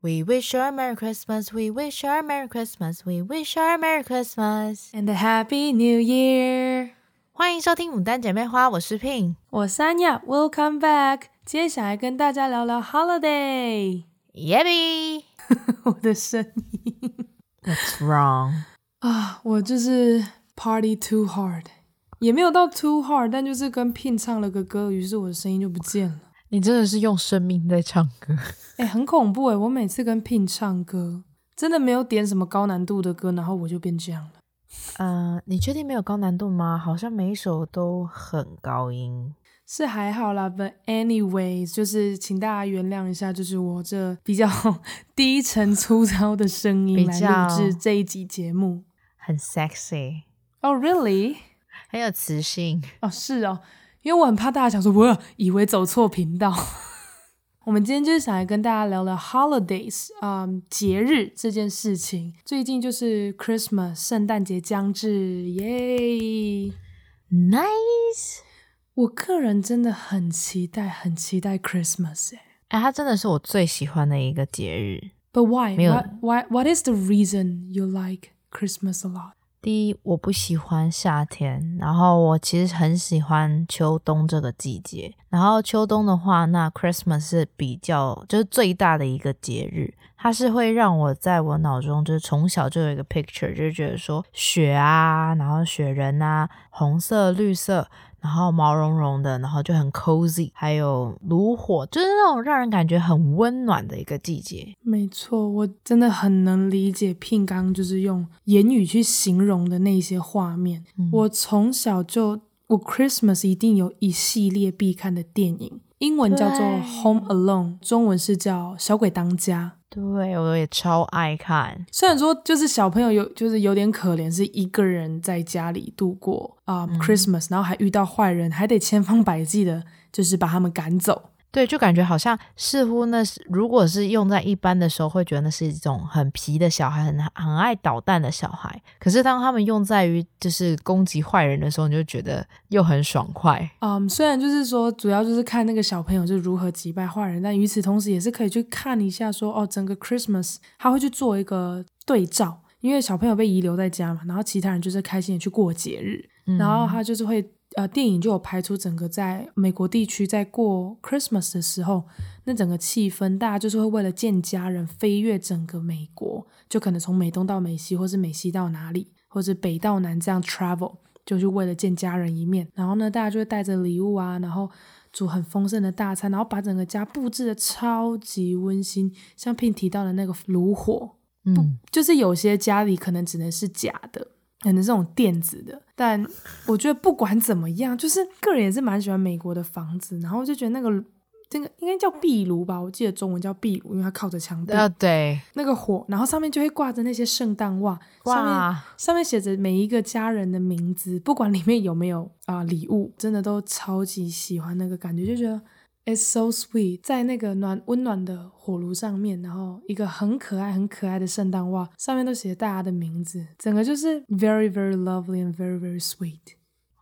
We wish you a Merry Christmas. We wish you a Merry Christmas. We wish you a Merry Christmas and a Happy New Year. 欢迎收听《牡丹姐妹花》，我是 Pin，我是安雅。Welcome back。今天想来跟大家聊聊 Holiday。Yabby，我的声音。What's wrong？啊，我就是 Party too hard，也没有到 too hard，但就是跟 Pin 唱了个歌，于是我的声音就不见了。 你真的是用生命在唱歌，哎、欸，很恐怖哎！我每次跟 Pin 唱歌，真的没有点什么高难度的歌，然后我就变这样了。呃，你确定没有高难度吗？好像每一首都很高音，是还好啦。But anyways，就是请大家原谅一下，就是我这比较 低沉粗糙的声音来录制这一集节目，很 sexy。Oh really？很有磁性哦，是哦。因为我很怕大家想说，我以为走错频道。我们今天就是想来跟大家聊聊 holidays，嗯，节日这件事情。最近就是 Christmas，圣诞节将至，耶，nice。我个人真的很期待，很期待 Christmas，哎，哎，它真的是我最喜欢的一个节日。But why？没有，What, why? What is the reason you like Christmas a lot？第一，我不喜欢夏天，然后我其实很喜欢秋冬这个季节。然后秋冬的话，那 Christmas 是比较就是最大的一个节日，它是会让我在我脑中就是从小就有一个 picture，就是觉得说雪啊，然后雪人啊，红色、绿色。然后毛茸茸的，然后就很 cozy，还有炉火，就是那种让人感觉很温暖的一个季节。没错，我真的很能理解 Pin 刚就是用言语去形容的那些画面。嗯、我从小就，我 Christmas 一定有一系列必看的电影，英文叫做 Home Alone，中文是叫小鬼当家。对，我也超爱看。虽然说就是小朋友有就是有点可怜，是一个人在家里度过啊、um, Christmas，然后还遇到坏人，还得千方百计的，就是把他们赶走。对，就感觉好像似乎那是，如果是用在一般的时候，会觉得那是一种很皮的小孩，很很爱捣蛋的小孩。可是当他们用在于就是攻击坏人的时候，你就觉得又很爽快。嗯，虽然就是说主要就是看那个小朋友就如何击败坏人，但与此同时也是可以去看一下说哦，整个 Christmas 他会去做一个对照，因为小朋友被遗留在家嘛，然后其他人就是开心的去过节日，嗯、然后他就是会。呃，电影就有拍出整个在美国地区在过 Christmas 的时候，那整个气氛，大家就是会为了见家人飞越整个美国，就可能从美东到美西，或是美西到哪里，或是北到南这样 travel，就是为了见家人一面。然后呢，大家就会带着礼物啊，然后煮很丰盛的大餐，然后把整个家布置的超级温馨。像 Pin 提到的那个炉火，嗯，就是有些家里可能只能是假的。可能这种电子的，但我觉得不管怎么样，就是个人也是蛮喜欢美国的房子，然后就觉得那个这个应该叫壁炉吧，我记得中文叫壁炉，因为它靠着墙壁。啊，对，那个火，然后上面就会挂着那些圣诞袜，上面哇上面写着每一个家人的名字，不管里面有没有啊、呃、礼物，真的都超级喜欢那个感觉，就觉得。It's so sweet，在那个暖温暖的火炉上面，然后一个很可爱、很可爱的圣诞袜，上面都写着大家的名字，整个就是 very very lovely and very very sweet。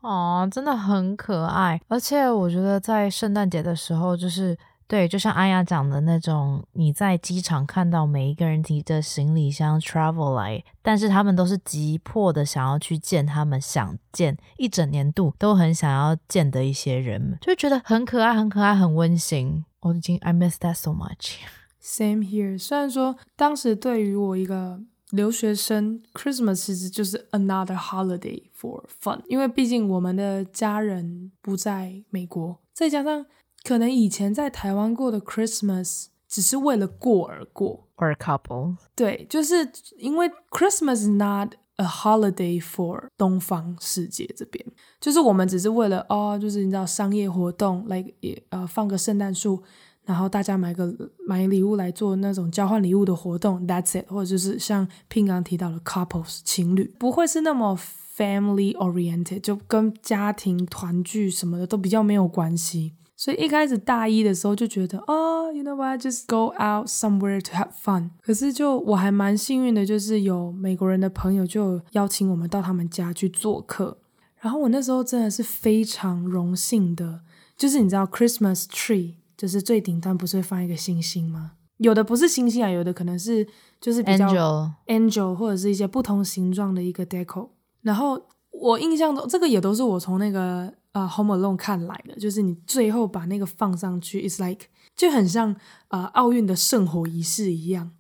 啊，真的很可爱，而且我觉得在圣诞节的时候，就是。对，就像阿雅讲的那种，你在机场看到每一个人提着行李箱 travel 来，但是他们都是急迫的想要去见他们想见一整年度都很想要见的一些人，就觉得很可爱、很可爱、很温馨。我已经 I miss that so much. Same here。虽然说当时对于我一个留学生，Christmas 其实就是 another holiday for fun，因为毕竟我们的家人不在美国，再加上。可能以前在台湾过的 Christmas 只是为了过而过，or a couple。对，就是因为 Christmas is not a holiday for 东方世界这边，就是我们只是为了哦，就是你知道商业活动来也呃放个圣诞树，然后大家买个买礼物来做那种交换礼物的活动，That's it。或者就是像 Pin 刚提到的 couples 情侣，不会是那么 family oriented，就跟家庭团聚什么的都比较没有关系。所以一开始大一的时候就觉得，哦，you know what，just go out somewhere to have fun。可是就我还蛮幸运的，就是有美国人的朋友就邀请我们到他们家去做客。然后我那时候真的是非常荣幸的，就是你知道 Christmas tree，就是最顶端不是会放一个星星吗？有的不是星星啊，有的可能是就是比较 angel angel 或者是一些不同形状的一个 deco。然后我印象中，这个也都是我从那个呃《Home Alone》看来的，就是你最后把那个放上去，it's like 就很像呃奥运的圣火仪式一样，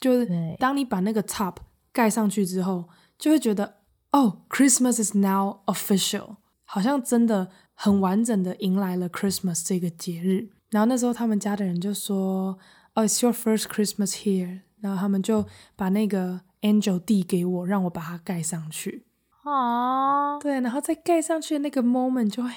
就是当你把那个 top 盖上去之后，就会觉得哦，Christmas is now official，好像真的很完整的迎来了 Christmas 这个节日。然后那时候他们家的人就说：“哦，it's your first Christmas here。”然后他们就把那个 angel 递给我，让我把它盖上去。啊，对，然后再盖上去的那个 moment 就会，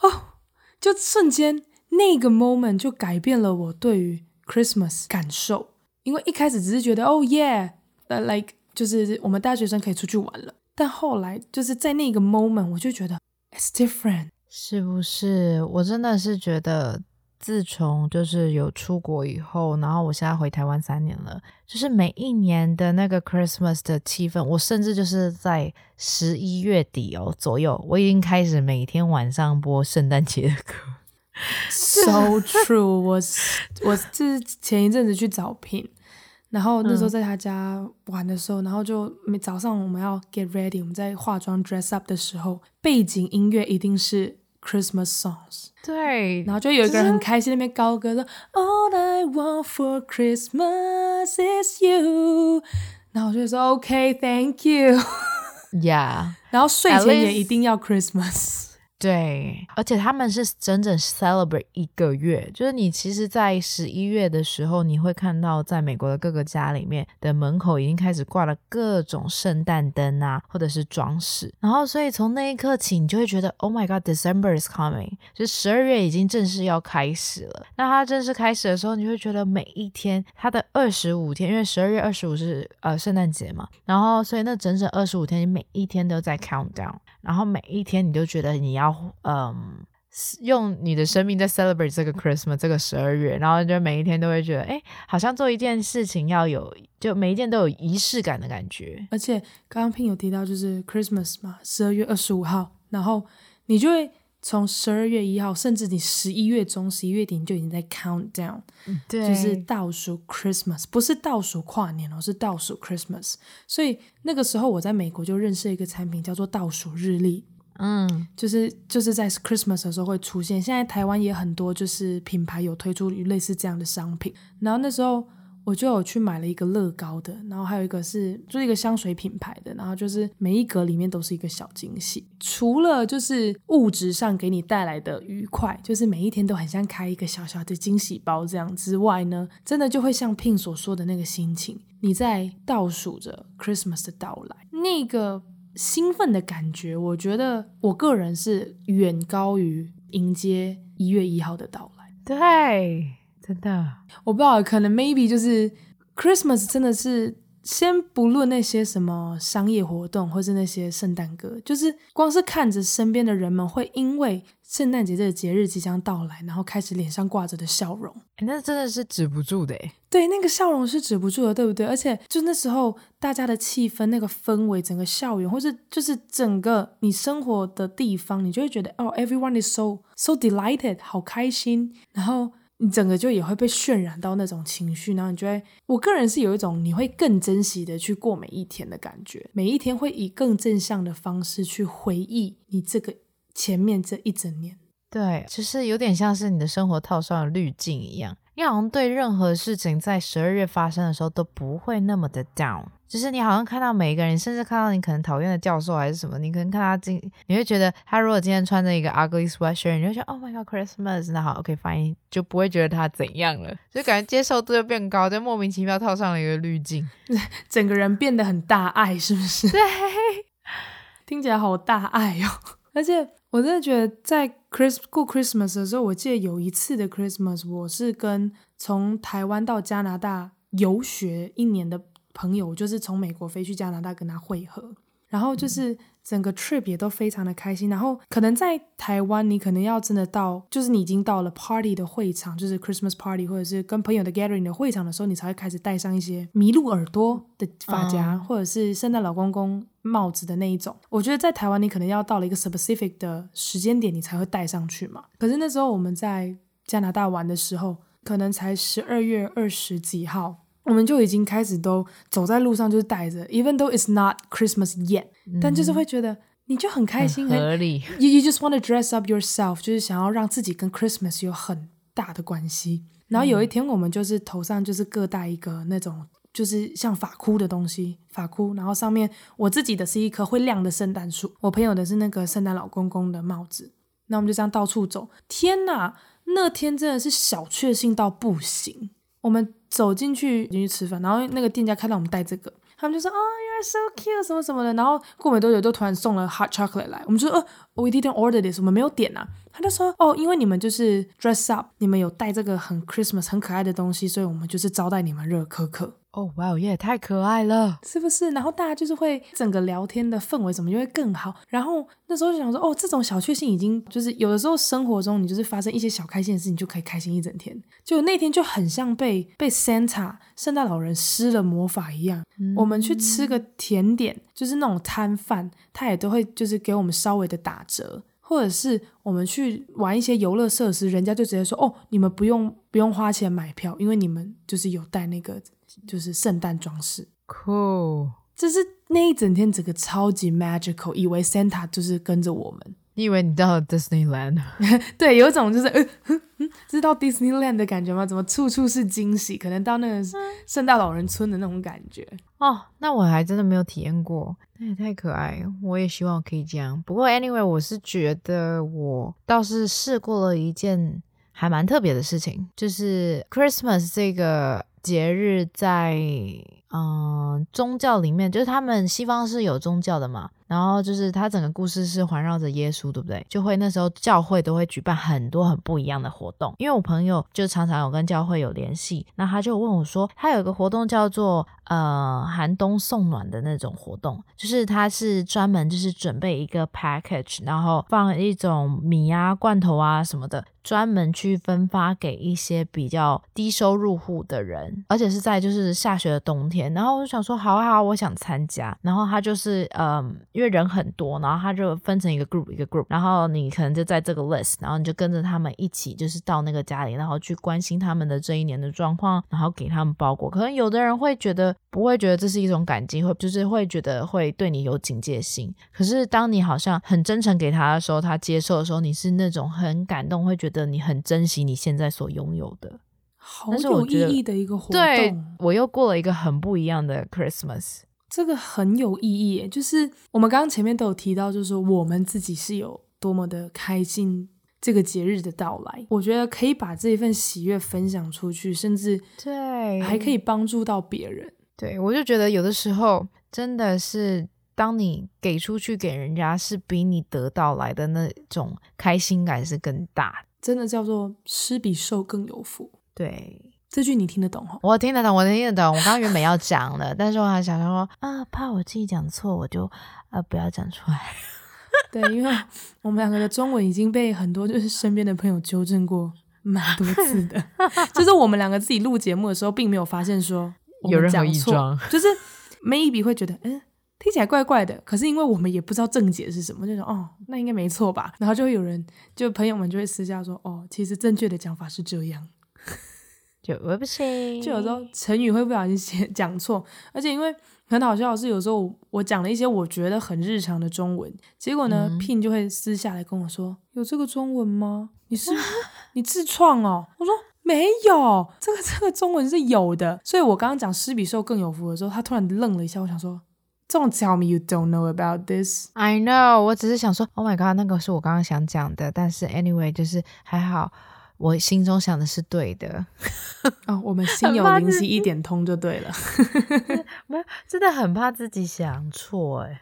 哦，就瞬间那个 moment 就改变了我对于 Christmas 感受。因为一开始只是觉得哦，yeah，like 就是我们大学生可以出去玩了。但后来就是在那个 moment，我就觉得 it's different，是不是？我真的是觉得。自从就是有出国以后，然后我现在回台湾三年了，就是每一年的那个 Christmas 的气氛，我甚至就是在十一月底哦左右，我已经开始每天晚上播圣诞节的歌。So true，我我是前一阵子去找 Pin，然后那时候在他家玩的时候，嗯、然后就每早上我们要 get ready，我们在化妆 dress up 的时候，背景音乐一定是。Christmas songs，对，然后就有一个人很开心那边高歌说 All I want for Christmas is you，然后我就说 OK，Thank you，Yeah，然后睡前也一定要 Christmas。 对，而且他们是整整 celebrate 一个月，就是你其实，在十一月的时候，你会看到在美国的各个家里面的门口已经开始挂了各种圣诞灯啊，或者是装饰。然后，所以从那一刻起，你就会觉得，Oh my God，December is coming，就十二月已经正式要开始了。那它正式开始的时候，你会觉得每一天，它的二十五天，因为十二月二十五是呃圣诞节嘛，然后所以那整整二十五天，你每一天都在 count down，然后每一天你就觉得你要。嗯，用你的生命在 celebrate 这个 Christmas 这个十二月，然后就每一天都会觉得，哎，好像做一件事情要有，就每一件都有仪式感的感觉。而且刚刚 Pin 有提到，就是 Christmas 嘛，十二月二十五号，然后你就会从十二月一号，甚至你十一月中、十一月底你就已经在 count down，对，就是倒数 Christmas，不是倒数跨年哦，是倒数 Christmas。所以那个时候我在美国就认识一个产品，叫做倒数日历。嗯，就是就是在 Christmas 的时候会出现。现在台湾也很多，就是品牌有推出类似这样的商品。然后那时候我就有去买了一个乐高的，然后还有一个是就一个香水品牌的，然后就是每一格里面都是一个小惊喜。除了就是物质上给你带来的愉快，就是每一天都很像开一个小小的惊喜包这样之外呢，真的就会像 Pin 所说的那个心情，你在倒数着 Christmas 的到来，那个。兴奋的感觉，我觉得我个人是远高于迎接一月一号的到来。对，真的，我不知道，可能 maybe 就是 Christmas 真的是。先不论那些什么商业活动，或是那些圣诞歌，就是光是看着身边的人们会因为圣诞节这个节日即将到来，然后开始脸上挂着的笑容，那真的是止不住的诶。对，那个笑容是止不住的，对不对？而且就那时候大家的气氛、那个氛围、整个校园，或是就是整个你生活的地方，你就会觉得哦，everyone is so so delighted，好开心，然后。你整个就也会被渲染到那种情绪，然后你觉得，我个人是有一种你会更珍惜的去过每一天的感觉，每一天会以更正向的方式去回忆你这个前面这一整年。对，其实有点像是你的生活套上了滤镜一样，你好像对任何事情在十二月发生的时候都不会那么的 down。就是你好像看到每一个人，甚至看到你可能讨厌的教授还是什么，你可能看他今，你会觉得他如果今天穿着一个 ugly sweatshirt，你就觉得 Oh my God Christmas，那好 OK fine，就不会觉得他怎样了，就感觉接受度就变高，就莫名其妙套上了一个滤镜，整个人变得很大爱，是不是？对，听起来好大爱哦。而且我真的觉得在 Chris 过 Christmas 的时候，我记得有一次的 Christmas，我是跟从台湾到加拿大游学一年的。朋友就是从美国飞去加拿大跟他会合，然后就是整个 trip 也都非常的开心。然后可能在台湾，你可能要真的到，就是你已经到了 party 的会场，就是 Christmas party 或者是跟朋友的 gathering 的会场的时候，你才会开始戴上一些麋鹿耳朵的发夹，或者是圣诞老公公帽子的那一种。我觉得在台湾，你可能要到了一个 specific 的时间点，你才会戴上去嘛。可是那时候我们在加拿大玩的时候，可能才十二月二十几号，我们就已经开始都走在路上，就是带着，even though it's not Christmas yet，、嗯、但就是会觉得你就很开心，很合理。You you just want to dress up yourself，就是想要让自己跟 Christmas 有很大的关系。然后有一天，我们就是头上就是各戴一个那种就是像发箍的东西，发箍，然后上面我自己的是一棵会亮的圣诞树，我朋友的是那个圣诞老公公的帽子。那我们就这样到处走，天哪！那天真的是小确幸到不行。我们走进去进去吃饭，然后那个店家看到我们带这个，他们就说啊、so cute 什么什么的。然后过没多久，就突然送了 hot chocolate 来。我们就说，呃，we didn't order this，我们没有点啊。他就说，哦，因为你们就是 dress up，你们有带这个很 Christmas 很可爱的东西，所以我们就是招待你们热可可。哦，哇，也太可爱了，是不是？然后大家就是会整个聊天的氛围怎么就会更好。然后那时候就想说，哦，这种小确幸已经就是有的时候生活中你就是发生一些小开心的事情，就可以开心一整天。就那天就很像被被 Santa 圣诞老人施了魔法一样。嗯、我们去吃个甜点，就是那种摊贩，他也都会就是给我们稍微的打折。或者是我们去玩一些游乐设施，人家就直接说：“哦，你们不用不用花钱买票，因为你们就是有带那个就是圣诞装饰。” Cool，这是那一整天整个超级 magical，以为 Santa 就是跟着我们。你以为你到了 Disneyland？对，有一种就是呃，嗯，知道 Disneyland 的感觉吗？怎么处处是惊喜？可能到那个圣诞老人村的那种感觉哦。那我还真的没有体验过，那也太可爱。我也希望可以这样。不过 anyway，我是觉得我倒是试过了一件还蛮特别的事情，就是 Christmas 这个节日在嗯宗教里面，就是他们西方是有宗教的嘛。然后就是他整个故事是环绕着耶稣，对不对？就会那时候教会都会举办很多很不一样的活动。因为我朋友就常常有跟教会有联系，那他就问我说，他有一个活动叫做呃寒冬送暖的那种活动，就是他是专门就是准备一个 package，然后放一种米啊、罐头啊什么的，专门去分发给一些比较低收入户的人，而且是在就是下雪的冬天。然后我就想说，好啊好，我想参加。然后他就是嗯。因为人很多，然后他就分成一个 group 一个 group，然后你可能就在这个 list，然后你就跟着他们一起，就是到那个家里，然后去关心他们的这一年的状况，然后给他们包裹。可能有的人会觉得不会觉得这是一种感激，会就是会觉得会对你有警戒心。可是当你好像很真诚给他的时候，他接受的时候，你是那种很感动，会觉得你很珍惜你现在所拥有的，好有意义的一个活动。对，我又过了一个很不一样的 Christmas。这个很有意义，就是我们刚刚前面都有提到，就是说我们自己是有多么的开心这个节日的到来。我觉得可以把这一份喜悦分享出去，甚至对还可以帮助到别人。对，我就觉得有的时候真的是，当你给出去给人家，是比你得到来的那种开心感是更大。真的叫做施比受更有福。对。这句你听得懂哦？我听得懂，我听得懂。我刚刚原本要讲的，但是我还想说啊，怕我自己讲错，我就啊不要讲出来。对，因为我们两个的中文已经被很多就是身边的朋友纠正过蛮多次的，就是我们两个自己录节目的时候，并没有发现说有任何异状，就是 maybe 会觉得嗯听起来怪怪的，可是因为我们也不知道正解是什么，就说哦那应该没错吧，然后就会有人就朋友们就会私下说哦，其实正确的讲法是这样。就我不行，就有时候成语会不小心写 讲错，而且因为很好笑的是，有时候我讲了一些我觉得很日常的中文，结果呢、嗯、Pin 就会私下来跟我说：“有这个中文吗？你是 你自创哦？”我说：“没有，这个这个中文是有的。”所以，我刚刚讲施比受更有福的时候，他突然愣了一下，我想说：“Don't tell me you don't know about this.” I know，我只是想说：“Oh my god，那个是我刚刚想讲的。”但是 anyway，就是还好。我心中想的是对的，哦，我们心有灵犀一点通就对了。没有，真的很怕自己想错哎。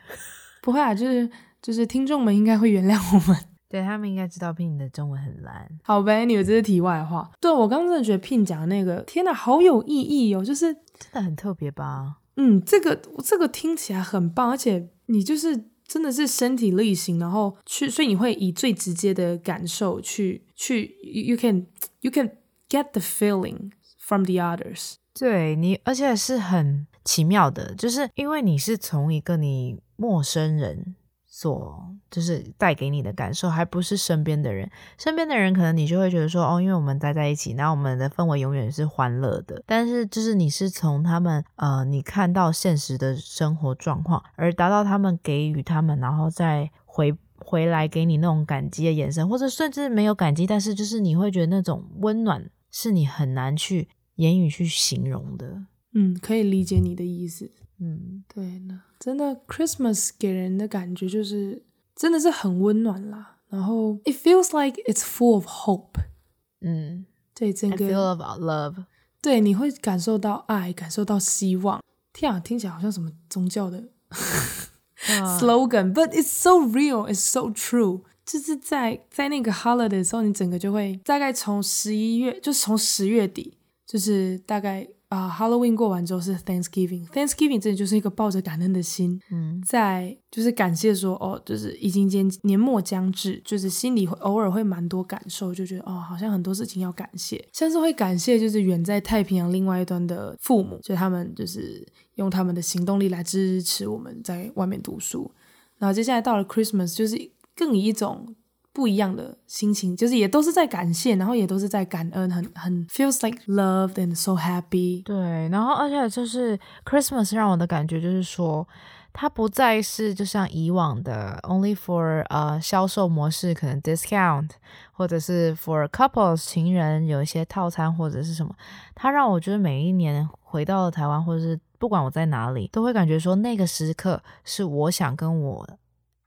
不会啊，就是就是听众们应该会原谅我们，对他们应该知道 Pin 的中文很烂。好呗，你们这是题外话。对，我刚刚真的觉得 Pin 讲的那个，天哪，好有意义哦，就是真的很特别吧？嗯，这个这个听起来很棒，而且你就是。真的是身体力行，然后去，所以你会以最直接的感受去去，you can you can get the feeling from the others。对你，而且是很奇妙的，就是因为你是从一个你陌生人所就是带给你的感受，还不是身边的人。身边的人可能你就会觉得说，哦，因为我们待在一起，那我们的氛围永远是欢乐的。但是就是你是从他们呃，你看到现实的生活状况，而达到他们给予他们，然后再回回来给你那种感激的眼神，或者甚至没有感激，但是就是你会觉得那种温暖是你很难去言语去形容的。嗯，可以理解你的意思。嗯，对呢，真的，Christmas 给人的感觉就是真的是很温暖啦。然后，it feels like it's full of hope。嗯，对，整个 feel of love。对，你会感受到爱，感受到希望。天啊，听起来好像什么宗教的 slogan，but it's so real, it's so true。就是在在那个 holiday 的时候，你整个就会大概从十一月，就是从十月底，就是大概。啊、uh，Halloween 过完之后是 Thanksgiving，Thanksgiving 这里就是一个抱着感恩的心，嗯，在就是感谢说哦，就是已经间年末将至，就是心里会偶尔会蛮多感受，就觉得哦，好像很多事情要感谢，像是会感谢就是远在太平洋另外一端的父母，就他们就是用他们的行动力来支持我们在外面读书，然后接下来到了 Christmas，就是更以一种。不一样的心情，就是也都是在感谢，然后也都是在感恩，很很 feels like loved and so happy。对，然后而且就是 Christmas 让我的感觉就是说，它不再是就像以往的 only for 呃销售模式，可能 discount 或者是 for couples 情人有一些套餐或者是什么，它让我觉得每一年回到了台湾，或者是不管我在哪里，都会感觉说那个时刻是我想跟我。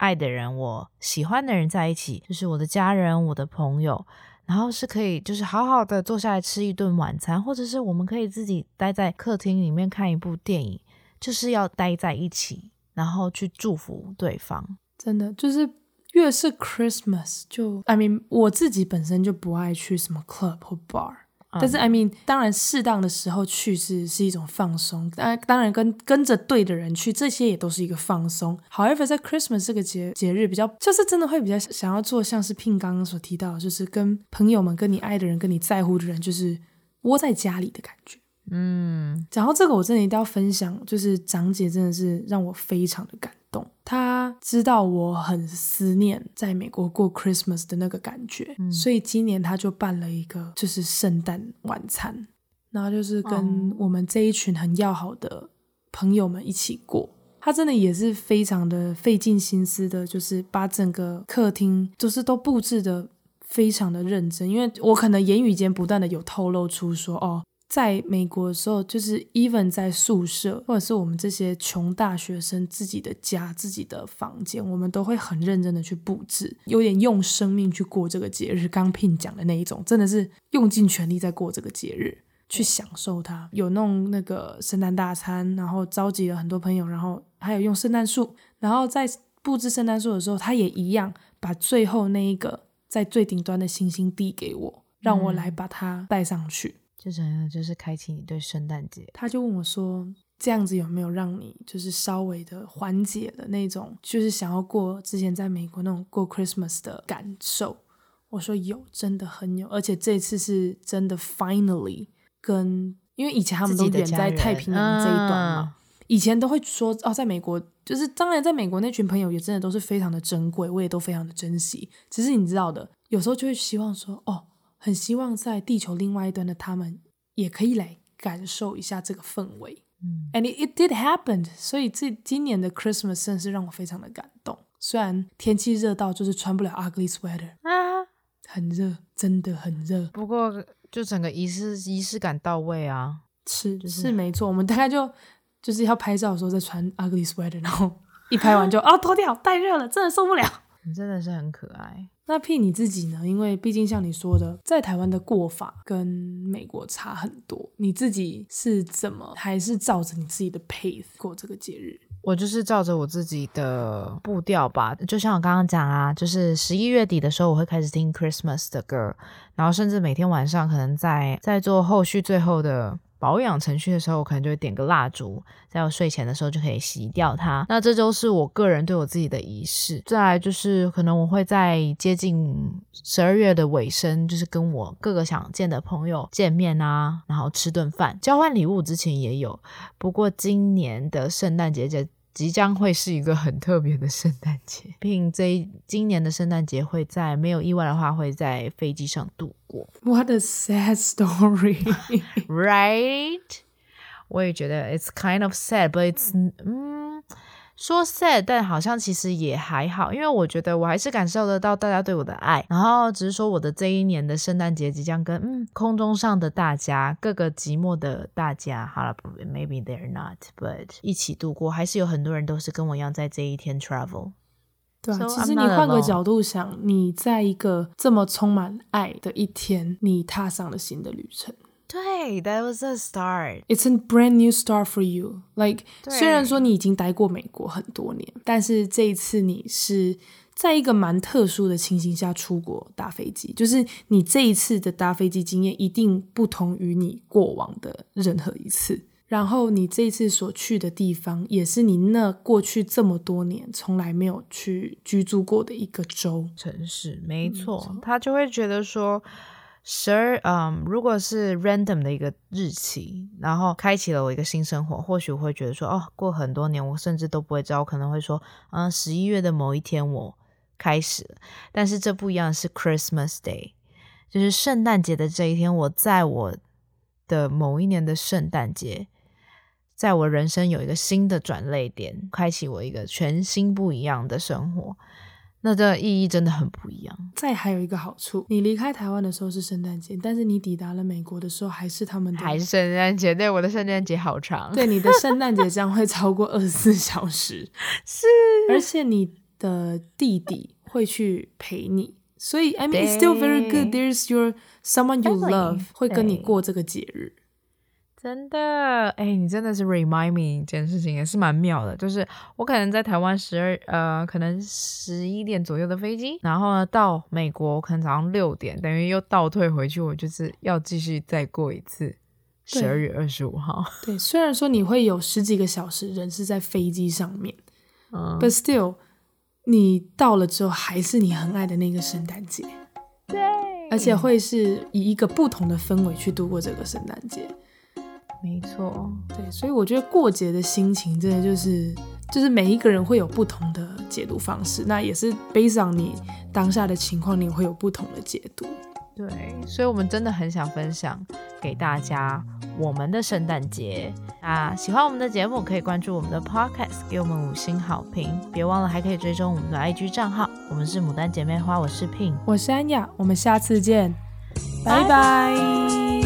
爱的人，我喜欢的人在一起，就是我的家人、我的朋友，然后是可以就是好好的坐下来吃一顿晚餐，或者是我们可以自己待在客厅里面看一部电影，就是要待在一起，然后去祝福对方。真的，就是越是 Christmas，就 I mean 我自己本身就不爱去什么 club 或 bar。但是，I mean，当然，适当的时候去是是一种放松。当然，当然跟跟着对的人去，这些也都是一个放松。However，在 Christmas 这个节节日，比较就是真的会比较想要做，像是 Pin 刚刚所提到，就是跟朋友们、跟你爱的人、跟你在乎的人，就是窝在家里的感觉。嗯，然后这个我真的一定要分享，就是长姐真的是让我非常的感动。她知道我很思念在美国过 Christmas 的那个感觉，嗯、所以今年他就办了一个就是圣诞晚餐，然后就是跟我们这一群很要好的朋友们一起过。他真的也是非常的费尽心思的，就是把整个客厅就是都布置的非常的认真，因为我可能言语间不断的有透露出说哦。在美国的时候，就是 even 在宿舍，或者是我们这些穷大学生自己的家、自己的房间，我们都会很认真的去布置，有点用生命去过这个节日。刚 Pin 讲的那一种，真的是用尽全力在过这个节日，去享受它。有弄那个圣诞大餐，然后召集了很多朋友，然后还有用圣诞树，然后在布置圣诞树的时候，他也一样把最后那一个在最顶端的星星递给我，让我来把它带上去。就真的就是开启你对圣诞节，他就问我说：“这样子有没有让你就是稍微的缓解了那种就是想要过之前在美国那种过 Christmas 的感受？”我说：“有，真的很有，而且这次是真的 finally 跟因为以前他们都远在太平洋这一端嘛，以前都会说哦，在美国就是当然在美国那群朋友也真的都是非常的珍贵，我也都非常的珍惜。只是你知道的，有时候就会希望说哦。”很希望在地球另外一端的他们也可以来感受一下这个氛围，嗯，and it, it did happen，所以这今年的 Christmas 真是让我非常的感动。虽然天气热到就是穿不了 ugly sweater 啊，很热，真的很热。不过就整个仪式仪式感到位啊，是、就是、是没错。我们大概就就是要拍照的时候再穿 ugly sweater，然后一拍完就啊 脱掉，太热了，真的受不了。你真的是很可爱。那 P 你自己呢？因为毕竟像你说的，在台湾的过法跟美国差很多。你自己是怎么，还是照着你自己的 pace 过这个节日？我就是照着我自己的步调吧。就像我刚刚讲啊，就是十一月底的时候，我会开始听 Christmas 的歌，然后甚至每天晚上可能在在做后续最后的。保养程序的时候，我可能就会点个蜡烛，在我睡前的时候就可以洗掉它。那这就是我个人对我自己的仪式。再来就是，可能我会在接近十二月的尾声，就是跟我各个想见的朋友见面啊，然后吃顿饭，交换礼物之前也有。不过今年的圣诞节节即将会是一个很特别的圣诞节。并这一今年的圣诞节会在没有意外的话会在飞机上度过。What a sad story, right? 我也觉得 it's kind of sad, but it's 嗯。说 sad，但好像其实也还好，因为我觉得我还是感受得到大家对我的爱。然后只是说我的这一年的圣诞节即将跟嗯空中上的大家，各个寂寞的大家，好了，maybe they're not，but 一起度过，还是有很多人都是跟我一样在这一天 travel。对啊，so, 其实你换个角度想，你在一个这么充满爱的一天，你踏上了新的旅程。对，That was a start. It's a brand new start for you. Like，虽然说你已经待过美国很多年，但是这一次你是在一个蛮特殊的情形下出国搭飞机，就是你这一次的搭飞机经验一定不同于你过往的任何一次。然后你这一次所去的地方，也是你那过去这么多年从来没有去居住过的一个州城市。没错，嗯，他就会觉得说。十二，嗯，如果是 random 的一个日期，然后开启了我一个新生活，或许我会觉得说，哦，过很多年，我甚至都不会知道，我可能会说，嗯，十一月的某一天我开始。但是这不一样，是 Christmas Day，就是圣诞节的这一天，我在我的某一年的圣诞节，在我人生有一个新的转捩点，开启我一个全新不一样的生活。那这意义真的很不一样。再还有一个好处，你离开台湾的时候是圣诞节，但是你抵达了美国的时候还是他们的还是圣诞节。对，我的圣诞节好长。对，你的 圣诞节将会超过二十四小时。是，而且你的弟弟会去陪你，所以 I mean it's still very good. There's your someone you love 会跟你过这个节日。真的，哎，你真的是 remind me 一件事情，也是蛮妙的。就是我可能在台湾十二，呃，可能十一点左右的飞机，然后呢到美国可能早上六点，等于又倒退回去，我就是要继续再过一次十二月二十五号。对，虽然说你会有十几个小时人是在飞机上面，嗯，but still，你到了之后还是你很爱的那个圣诞节，对，而且会是以一个不同的氛围去度过这个圣诞节。没错，对，所以我觉得过节的心情真的就是，就是每一个人会有不同的解读方式，那也是 based on 你当下的情况，你会有不同的解读。对，所以我们真的很想分享给大家我们的圣诞节啊！喜欢我们的节目，可以关注我们的 podcast，给我们五星好评，别忘了还可以追踪我们的 IG 账号。我们是牡丹姐妹花，我是 Pin，我是安雅，我们下次见，拜拜。